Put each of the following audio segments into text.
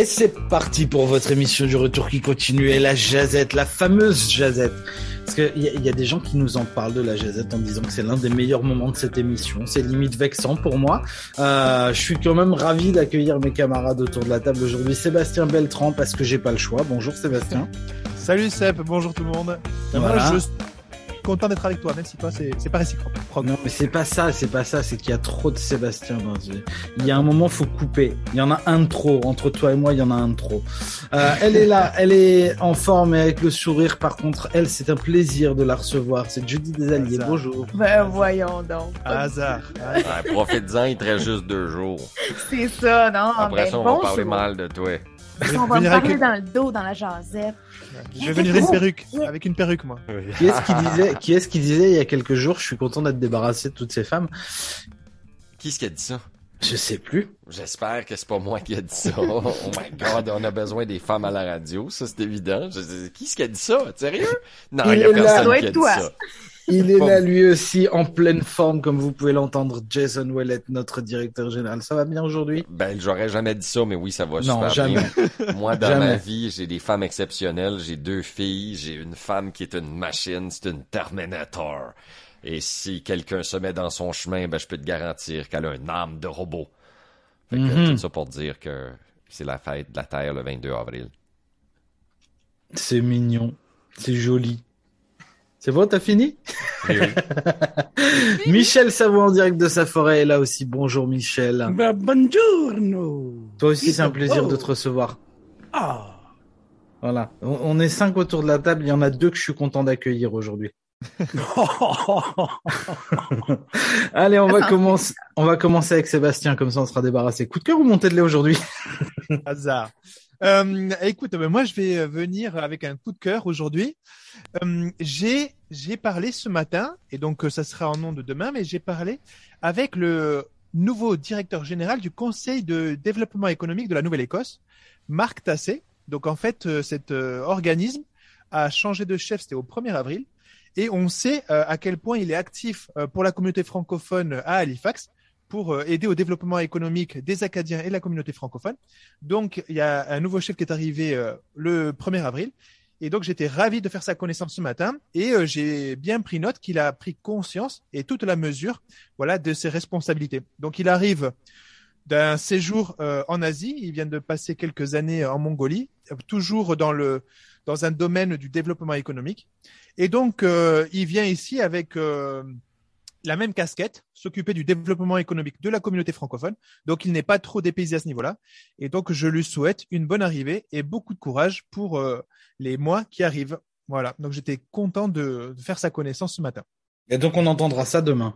Et c'est parti pour votre émission du retour qui continue et la jazette, la fameuse jazette. Parce qu'il y, y, a des gens qui nous en parlent de la jazette en disant que c'est l'un des meilleurs moments de cette émission. C'est limite vexant pour moi. Euh, je suis quand même ravi d'accueillir mes camarades autour de la table aujourd'hui. Sébastien Beltran parce que j'ai pas le choix. Bonjour Sébastien. Salut Seb, bonjour tout le monde. Voilà. Moi, je content d'être avec toi, même si toi, c'est pas réciproque. Non, mais c'est pas ça, c'est pas ça, c'est qu'il y a trop de Sébastien dans ce... Il y a un moment, faut couper. Il y en a un de trop. Entre toi et moi, il y en a un de trop. Euh, elle est là, elle est en forme et avec le sourire. Par contre, elle, c'est un plaisir de la recevoir. C'est Judy Desalliés. Hasard. Bonjour. Ben voyons donc. Hasard. Ouais, Profite-en, il te reste juste deux jours. C'est ça, non? Après ben, ça, on va parler mal de toi. On va me parler avec- dans le dos, dans la jasette. Je vais venir une perruque, avec une perruque, moi. Qui est-ce qui disait, qui est-ce qui disait il y a quelques jours, je suis content d'être débarrassé de toutes ces femmes? Qui est-ce qui a dit ça? Je sais plus. J'espère que c'est pas moi qui a dit ça. Oh my god, on a besoin des femmes à la radio, ça c'est évident. Je- Qui est-ce qui a dit ça? Sérieux? Non, Il y a est là. personne Ça doit qui a être dit toi. ça. Il est là lui aussi en pleine forme, comme vous pouvez l'entendre. Jason Ouellet, notre directeur général. Ça va bien aujourd'hui? Ben, j'aurais jamais dit ça, mais oui, ça va Non, super jamais. bien. Moi, dans Jamais. ma vie, j'ai des femmes exceptionnelles. J'ai deux filles. J'ai une femme qui est une machine. C'est une Terminator. Et si quelqu'un se met dans son chemin, ben, je peux te garantir qu'elle a une âme de robot. Fait que, Mhm. tout ça pour dire que c'est la fête de la Terre le 22 avril. C'est mignon. C'est joli. C'est bon, t'as fini? Oui, oui. Michel Savoie en direct de sa forêt est là aussi. Bonjour Michel. Bah, buongiorno. Toi aussi, c'est un plaisir Oh. de te recevoir. Ah. Voilà. On, on est cinq autour de la table. Il y en a deux que je suis content d'accueillir aujourd'hui. Allez, on va commencer. On va commencer avec Sébastien, comme ça on sera débarrassé. Coup de cœur ou montée de lait aujourd'hui? Hasard. Euh, écoute, ben, moi, je vais euh, venir avec un coup de cœur aujourd'hui. Euh, j'ai j'ai parlé ce matin, et donc euh, ça sera en nom de demain, mais j'ai parlé avec le nouveau directeur général du Conseil de développement économique de la Nouvelle-Écosse, Marc Tassé. Donc en fait, euh, cet euh, organisme a changé de chef, c'était au 1er avril, et on sait à quel point il est actif pour la communauté francophone à Halifax pour aider au développement économique des Acadiens et de la communauté francophone. Donc, il y a un nouveau chef qui est arrivé le 1er avril. Et donc, j'étais ravi de faire sa connaissance ce matin. Et euh, j'ai bien pris note qu'il a pris conscience et toute la mesure voilà, de ses responsabilités. Donc, il arrive d'un séjour euh, en Asie. Il vient de passer quelques années en Mongolie, toujours dans, le, dans un domaine du développement économique. Et donc, euh, il vient ici avec euh, la même casquette, s'occuper du développement économique de la communauté francophone. Donc, il n'est pas trop dépaysé à ce niveau-là. Et donc, je lui souhaite une bonne arrivée et beaucoup de courage pour euh, les mois qui arrivent. Voilà. Donc, j'étais content de, de faire sa connaissance ce matin. Et donc on entendra ça demain.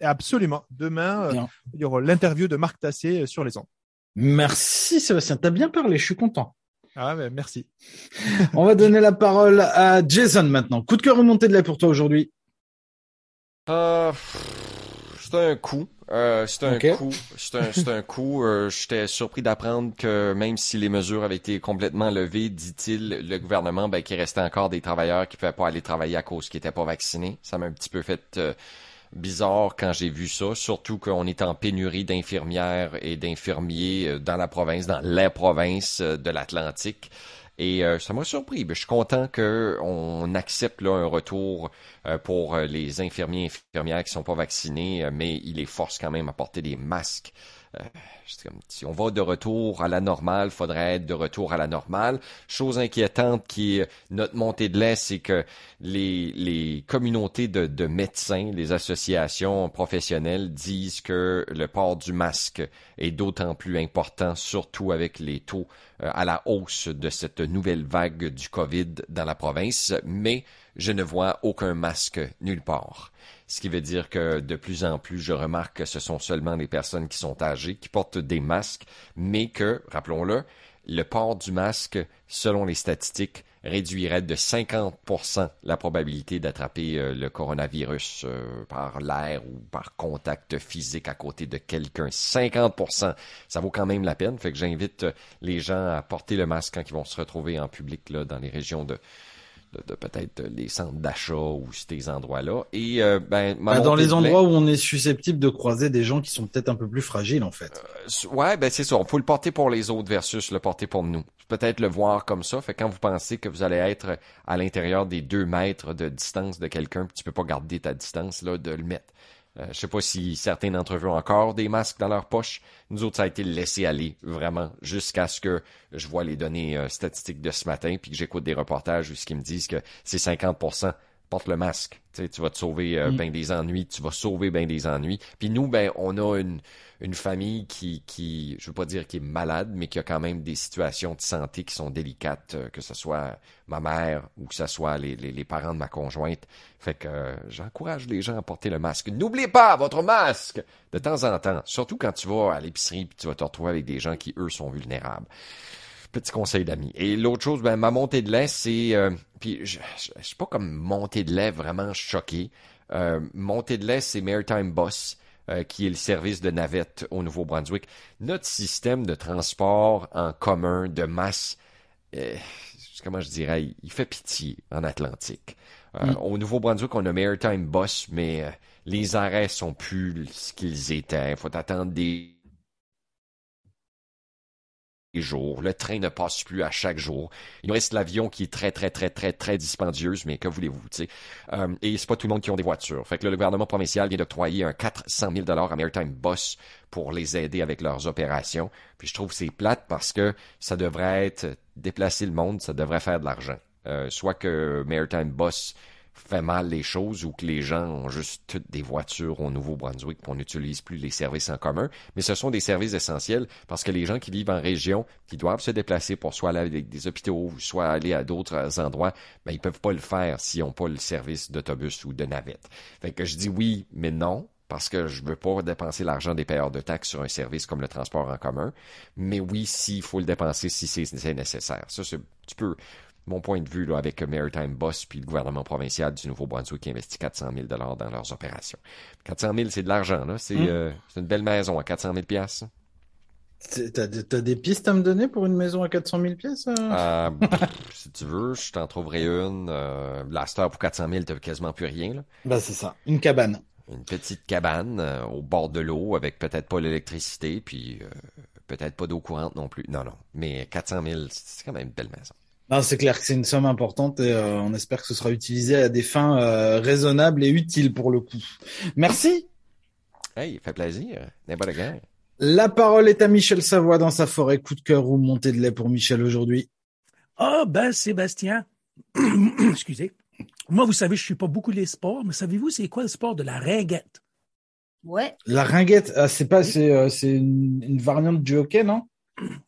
Absolument. Demain, euh, il y aura l'interview de Marc Tassé euh, sur les ondes. Merci Sébastien, t'as bien parlé, je suis content. Ah, mais merci. On va donner la parole à Jason maintenant. Coup de cœur ou montée de lait pour toi aujourd'hui Euh, c'est un coup. Euh, c'est un coup. C'est un, coup. Euh, J'étais surpris d'apprendre que même si les mesures avaient été complètement levées, dit-il, le gouvernement, ben, qu'il restait encore des travailleurs qui pouvaient pas aller travailler à cause qu'ils étaient pas vaccinés. Ça m'a un petit peu fait euh, bizarre quand j'ai vu ça, surtout qu'on est en pénurie d'infirmières et d'infirmiers euh, dans la province, dans les provinces euh, de l'Atlantique. Et euh, ça m'a surpris. Ben, je suis content qu'on accepte un retour euh, pour euh, les infirmiers et infirmières qui sont pas vaccinés, mais il les force quand même à porter des masques. Euh, comme, si on va de retour à la normale, faudrait être de retour à la normale. Chose inquiétante qui est notre montée de lait, c'est que les, les communautés de, de médecins, les associations professionnelles disent que le port du masque est d'autant plus important, surtout avec les taux euh, à la hausse de cette nouvelle vague du COVID dans la province, mais je ne vois aucun masque nulle part. Ce qui veut dire que de plus en plus, je remarque que ce sont seulement les personnes qui sont âgées qui portent des masques, mais que, rappelons-le, le port du masque, selon les statistiques, réduirait de 50% la probabilité d'attraper euh, le coronavirus euh, par l'air ou par contact physique à côté de quelqu'un. 50%. Ça vaut quand même la peine. Fait que j'invite euh, les gens à porter le masque quand ils vont se retrouver en public là, dans les régions de de, de peut-être les centres d'achat ou ces endroits-là. Et euh, ben, Bah, dans les endroits où on est susceptible de croiser des gens qui sont peut-être un peu plus fragiles, en fait. Euh, Ouais, ben c'est ça. Il faut le porter pour les autres versus le porter pour nous. Peut-être le voir comme ça. Fait quand vous pensez que vous allez être à l'intérieur des deux mètres de distance de quelqu'un, tu peux pas garder ta distance là, de le mettre. Euh, je sais pas si certains d'entre vous ont encore des masques dans leur poche. Nous autres, ça a été laissé aller, vraiment, jusqu'à ce que je vois les données euh, statistiques de ce matin, puis que j'écoute des reportages où ce qui me disent que c'est 50% porte le masque. Tu vas te sauver euh, Mm. ben des ennuis, tu vas sauver ben des ennuis. Puis nous, ben, on a une, une famille qui, qui, je veux pas dire qui est malade, mais qui a quand même des situations de santé qui sont délicates, euh, que ce soit ma mère ou que ce soit les, les, les parents de ma conjointe. Fait que euh, j'encourage les gens à porter le masque. N'oubliez pas votre masque de temps en temps, surtout quand tu vas à l'épicerie puis tu vas te retrouver avec des gens qui eux sont vulnérables. Petit conseil d'amis. Et l'autre chose, ben ma montée de lait, c'est euh, puis je, je, je suis pas comme montée de lait vraiment choqué. Euh, montée de lait, c'est Maritime Bus, euh, qui est le service de navette au Nouveau-Brunswick. Notre système de transport en commun de masse, euh, comment je dirais, il, fait pitié en Atlantique. Euh, Mm. Au Nouveau-Brunswick, on a Maritime Bus, mais les arrêts sont plus ce qu'ils étaient. Il faut attendre des jours. Le train ne passe plus à chaque jour. Il nous reste l'avion qui est très, très, très, très, très dispendieuse, mais que voulez-vous, tu sais. Euh, et c'est pas tout le monde qui ont des voitures. Fait que le gouvernement provincial vient d'octroyer un 400 000 à Maritime Bus pour les aider avec leurs opérations. Puis je trouve c'est plate parce que ça devrait être déplacer le monde, ça devrait faire de l'argent. Euh, soit que Maritime Bus fait mal les choses ou que les gens ont juste toutes des voitures au Nouveau-Brunswick qu'on n'utilise plus les services en commun. Mais ce sont des services essentiels parce que les gens qui vivent en région, qui doivent se déplacer pour soit aller avec des hôpitaux ou soit aller à d'autres endroits, ben, ils peuvent pas le faire s'ils n'ont pas le service d'autobus ou de navette. Fait que je dis oui, mais non. Parce que je veux pas dépenser l'argent des payeurs de taxes sur un service comme le transport en commun. Mais oui, s'il faut le dépenser, si c'est nécessaire. Ça, c'est un petit peu mon point de vue là, avec Maritime Boss puis le gouvernement provincial du Nouveau-Brunswick qui investit 400 000 dans leurs opérations. 400 000, c'est de l'argent, là. C'est Mm. euh, c'est une belle maison à 400 000 piastres. C'est- T'as t'as des pistes à me donner pour une maison à 400 000 pièces Euh, si tu veux, je t'en trouverai une. Euh, Blaster pour 400 000, t'as quasiment plus rien. Là. Bah c'est ça, une cabane. Une petite cabane euh, au bord de l'eau avec peut-être pas l'électricité, puis euh, peut-être pas d'eau courante non plus. Non, non. Mais 400 000, c'est quand même une belle maison. C'est clair que c'est une somme importante et euh, on espère que ce sera utilisé à des fins euh, raisonnables et utiles pour le coup. Merci. Hey, fait plaisir. N'importe. La parole est à Michel Savoie dans sa forêt coup de cœur ou montée de lait pour Michel aujourd'hui? Ah, ben, Sébastien. Excusez. Moi, vous savez, je suis pas beaucoup les sports, mais savez-vous, c'est quoi le sport de la ringuette? Ouais. La ringuette, ah, c'est pas, c'est, euh, c'est une, une variante du hockey, non?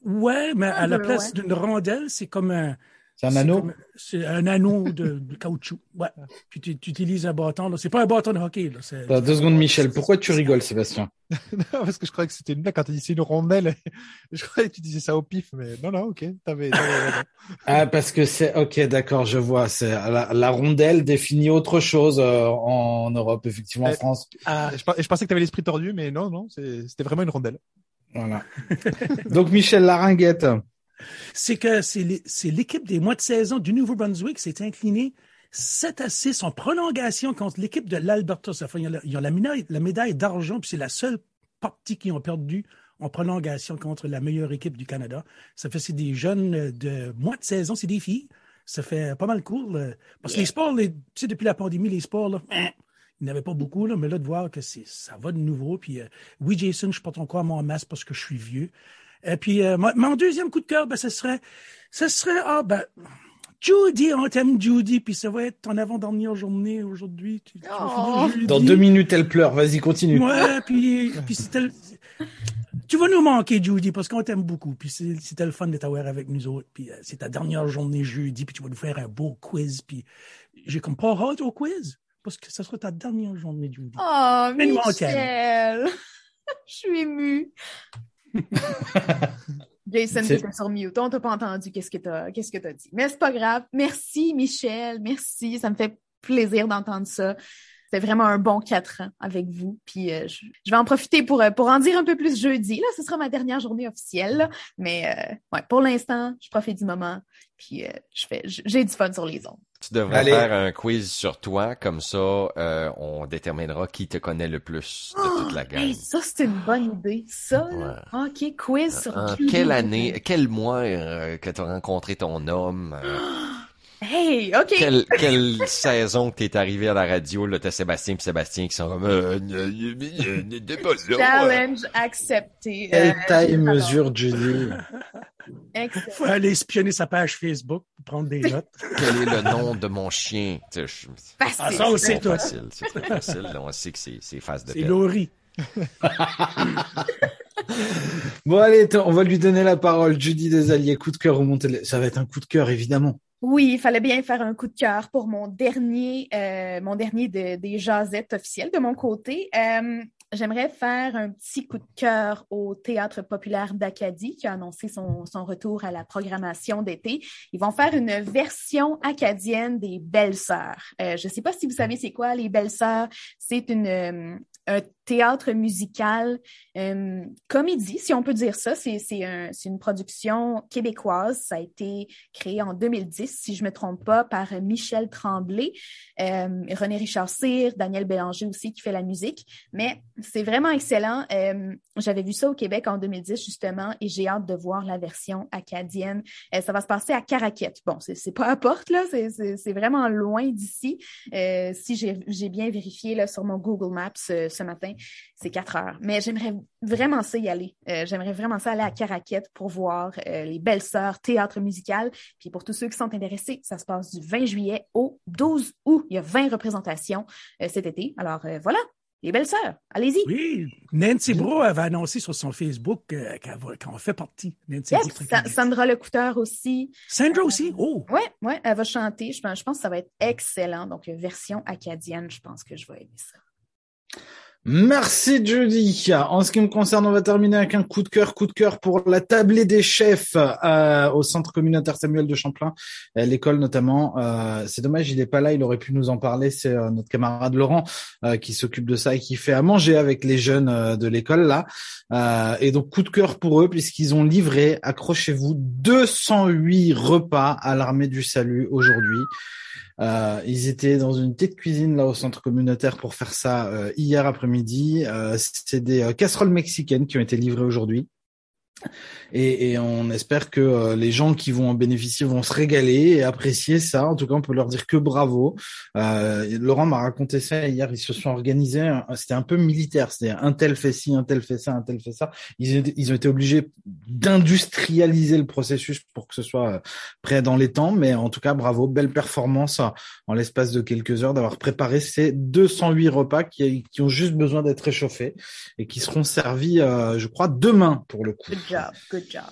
Ouais, mais à la place ouais. d'une rondelle, c'est comme un. C'est un anneau? C'est un anneau de, de caoutchouc. Ouais. Puis tu, tu utilises un bâton. C'est pas un bâton de hockey, là. Deux secondes, Michel. Pourquoi tu rigoles, Sébastien? Non, parce que je croyais que c'était une blague quand tu dis c'est une rondelle. Je croyais que tu disais ça au pif, mais non, non, ok, t'avais. Ah, parce que c'est, ok, d'accord, je vois. C'est la, la rondelle définit autre chose euh, en Europe, effectivement, en Euh, France. Ah, Je, je pensais que t'avais l'esprit tordu, mais non, non, c'était vraiment une rondelle. Voilà. Donc, Michel, la ringuette. C'est que c'est l'é- c'est l'équipe des mois de saison du Nouveau-Brunswick s'est inclinée 7 à 6 en prolongation contre l'équipe de l'Alberta. Ça fait, ils ont la, médaille, la médaille d'argent, puis c'est la seule partie qu'ils ont perdu en prolongation contre la meilleure équipe du Canada. Ça fait c'est des jeunes euh, de mois de saison, c'est des filles. Ça fait pas mal cool. euh, Parce que les sports, les- tu sais, depuis la pandémie, les sports, là, hein, il n'y avait pas beaucoup, là, mais là, de voir que ça va de nouveau. Puis, euh, oui, Jason, je porte encore mon masque parce que je suis vieux. Et puis, euh, mon, mon deuxième coup de cœur, ben, ce serait, ce serait, ah, ben, Judy, on t'aime Judy, puis ça va être ton avant-dernière journée aujourd'hui. Tu, tu vas Oh. Dans deux minutes, elle pleure. Vas-y, continue. Ouais, puis, puis Tu vas nous manquer, Judy, parce qu'on t'aime beaucoup. Puis c'est- c'était le fun de t'avoir avec nous autres. Puis euh, c'est ta dernière journée jeudi, puis tu vas nous faire un beau quiz. Puis j'ai comme pas hâte au quiz, parce que ça sera ta dernière journée, Judy. Oh, Mais nous, on Michel. Je suis émue. Jason, t'étais sur mute. On t'a pas entendu qu'est-ce que t'as, qu'est-ce que dit? Mais c'est pas grave. Merci, Michel. Merci. Ça me fait plaisir d'entendre ça. c'était vraiment un bon quatre ans avec vous. Puis euh, je, je vais en profiter pour, euh, pour en dire un peu plus jeudi. Là, ce sera ma dernière journée officielle. là. Mais euh, ouais, pour l'instant, je profite du moment. Puis je fais, j'ai du fun sur les ondes. Devrais Allez. faire un quiz sur toi, comme ça, euh, on déterminera qui te connaît le plus de toute la gang. Hey, ça, c'est une bonne idée. Ça, là. OK, quiz sur En quelle année, quel mois euh, que tu as rencontré ton homme? euh, Hey, OK. quelle, quelle saison que t'es arrivé à la radio, là, t'as Sébastien et Sébastien qui sont comme, euh, pas là. Challenge accepté. Quelle Euh, taille j'adore. mesure, Judy Excellent. Faut aller espionner sa page Facebook pour prendre des notes. Quel est le nom de mon chien? Je- Facile. Ah, ça, on C'est sait très tout. facile, c'est très facile. là, on sait que c'est, c'est face de C'est. Laurie. Bon, allez, on va lui donner la parole. Judy des Alliés, coup de cœur au Montéle. Ça va être un coup de cœur, évidemment. Oui, il fallait bien faire un coup de cœur pour mon dernier, euh, mon dernier de- des jasettes officielles de mon côté. Euh, J'aimerais faire un petit coup de cœur au Théâtre populaire d'Acadie qui a annoncé son, retour à la programmation d'été. Ils vont faire une version acadienne des Belles Sœurs. Euh, je ne sais pas si vous savez c'est quoi les Belles Sœurs. C'est une un théâtre musical euh, comédie, si on peut dire ça. C'est un, une production québécoise. Ça a été créé en 2010, si je me trompe pas, par Michel Tremblay, euh, René Richard Cyr, Daniel Bélanger aussi qui fait la musique. Mais c'est vraiment excellent. Euh, J'avais vu ça au Québec en 2010 justement et j'ai hâte de voir la version acadienne. Ça va se passer à Caraquette. Bon, c'est c'est pas à porte là, c'est- vraiment loin d'ici. Si j'ai bien vérifié là sur mon Google Maps ce matin, c'est quatre heures. Mais j'aimerais vraiment ça y aller. Euh, j'aimerais vraiment ça aller à Caraquette pour voir euh, les belles sœurs théâtre musical. Puis pour tous ceux qui sont intéressés, ça se passe du 20 juillet au 12 août. Il y a 20 représentations euh, cet été. Alors voilà, les belles sœurs, allez-y. Oui, Nancy Bro avait annoncé sur son Facebook euh, qu'elle qu'on fait partie. Nancy Bro, Sa-. Sandra Lecouteur aussi. Sandra aussi? Oh, Ouais, ouais, elle va chanter. Je pense, je pense que ça va être excellent. Donc, version acadienne, je pense que je vais aimer ça. Merci Judy. En ce qui me concerne, on va terminer avec un coup de cœur, coup de cœur pour la tablée des chefs euh, au centre communautaire Samuel de Champlain, euh, l'école notamment. Euh, c'est dommage, il est pas là, il aurait pu nous en parler. C'est notre camarade Laurent qui s'occupe de ça et qui fait à manger avec les jeunes de l'école là. Et donc coup de cœur pour eux puisqu'ils ont livré, accrochez-vous, 208 repas à l'armée du salut aujourd'hui. Euh, ils étaient dans une petite cuisine là au centre communautaire pour faire ça euh, hier après-midi. Euh, c'est des euh, casseroles mexicaines qui ont été livrées aujourd'hui. Et, et on espère que euh, les gens qui vont en bénéficier vont se régaler et apprécier ça. En tout cas, on peut leur dire que bravo. Euh, Laurent m'a raconté ça hier. Ils se sont organisés. C'était un peu militaire. C'était un tel fait ci, un tel fait ça, un tel fait ça. Ils, ont été obligés d'industrialiser le processus pour que ce soit euh, prêt dans les temps. Mais en tout cas, bravo. Belle performance en l'espace de quelques heures d'avoir préparé ces 208 repas qui, qui ont juste besoin d'être réchauffés et qui seront servis, euh, je crois, demain pour le coup. Good job, good job.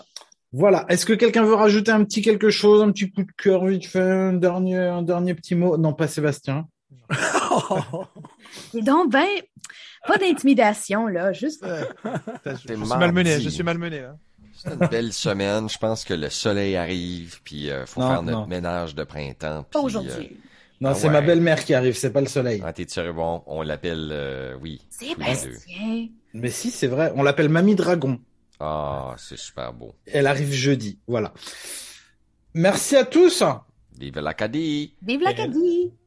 Voilà. Est-ce que quelqu'un veut rajouter un petit quelque chose, un petit coup de cœur vite fait, un dernier, un dernier petit mot? Non, pas Sébastien. Et donc, ben, pas d'intimidation, là, juste. Je, suis malmené, je suis malmené. Là. C'est une belle semaine. Je pense que le soleil arrive, puis euh, faut Non, faire notre non. ménage de printemps. Pas aujourd'hui. Non, Ah c'est ouais. ma belle-mère qui arrive, c'est pas le soleil. euh, ah, t'es sérieux? Bon, on l'appelle, euh, oui. Sébastien. Mais si, c'est vrai. On l'appelle Mamie Dragon. Ah, c'est super beau. Elle arrive jeudi. Voilà. Merci à tous. Vive l'Acadie! Vive l'Acadie!